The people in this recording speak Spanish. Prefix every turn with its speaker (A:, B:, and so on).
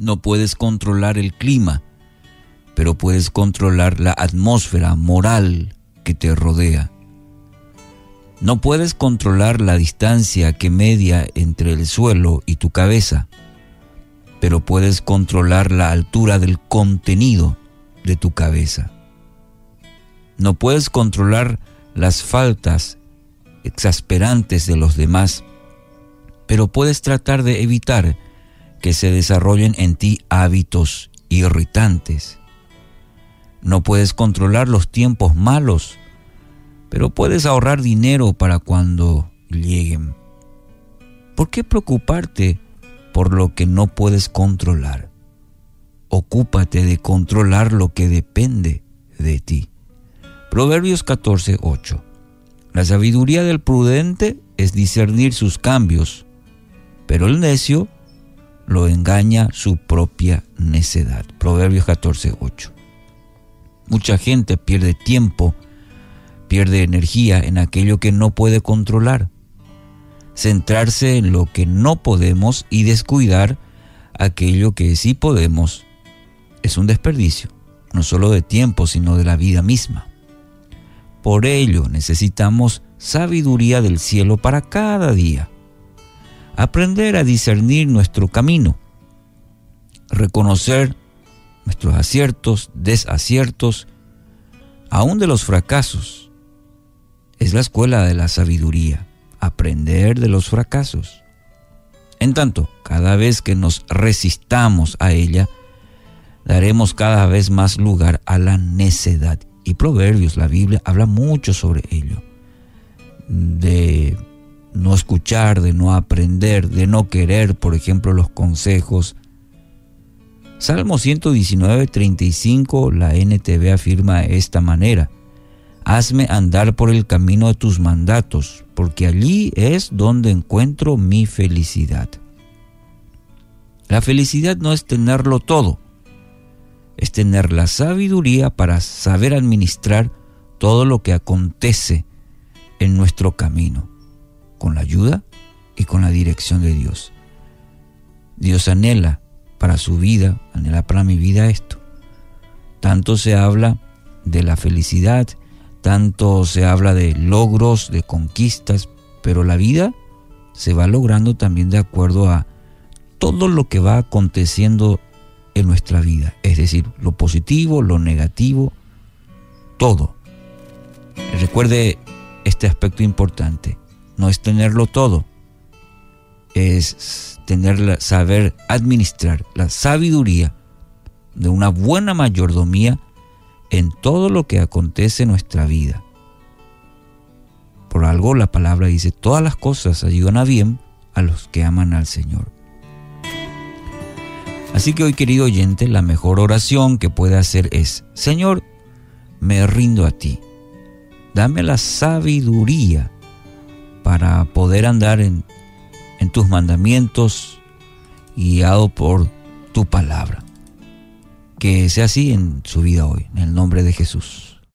A: No puedes controlar el clima, pero puedes controlar la atmósfera moral que te rodea. No puedes controlar la distancia que media entre el suelo y tu cabeza, pero puedes controlar la altura del contenido de tu cabeza. No puedes controlar las faltas exasperantes de los demás, pero puedes tratar de evitar que se desarrollen en ti hábitos irritantes. No puedes controlar los tiempos malos, pero puedes ahorrar dinero para cuando lleguen. ¿Por qué preocuparte por lo que no puedes controlar? Ocúpate de controlar lo que depende de ti. Proverbios 14, 8. La sabiduría del prudente es discernir sus cambios, pero el necio lo engaña su propia necedad. Proverbios 14, 8. Mucha gente pierde tiempo, pierde energía en aquello que no puede controlar. Centrarse en lo que no podemos y descuidar aquello que sí podemos es un desperdicio, no solo de tiempo, sino de la vida misma. Por ello necesitamos sabiduría del cielo para cada día. Aprender a discernir nuestro camino. Reconocer nuestros aciertos, desaciertos, aún de los fracasos. Es la escuela de la sabiduría, aprender de los fracasos. En tanto, cada vez que nos resistamos a ella, daremos cada vez más lugar a la necedad y Proverbios, la Biblia, habla mucho sobre ello. De escuchar, de no aprender, de no querer, por ejemplo, los consejos. Salmo 119, 35, la NTV afirma de esta manera. Hazme andar por el camino de tus mandatos, porque allí es donde encuentro mi felicidad. La felicidad no es tenerlo todo, es tener la sabiduría para saber administrar todo lo que acontece en nuestro camino, con la ayuda y con la dirección de Dios. Dios anhela para su vida, anhela para mi vida esto. Tanto se habla de la felicidad, tanto se habla de logros, de conquistas, pero la vida se va logrando también de acuerdo a todo lo que va aconteciendo en nuestra vida. Es decir, lo positivo, lo negativo, todo. Recuerde este aspecto importante. No es tenerlo todo. Es tener saber administrar la sabiduría de una buena mayordomía en todo lo que acontece en nuestra vida. Por algo la palabra dice, todas las cosas ayudan a bien a los que aman al Señor. Así que hoy, querido oyente, la mejor oración que puede hacer es, Señor, me rindo a ti. Dame la sabiduría para poder andar en, en tus mandamientos, guiado por tu palabra. Que sea así en su vida hoy, en el nombre de Jesús.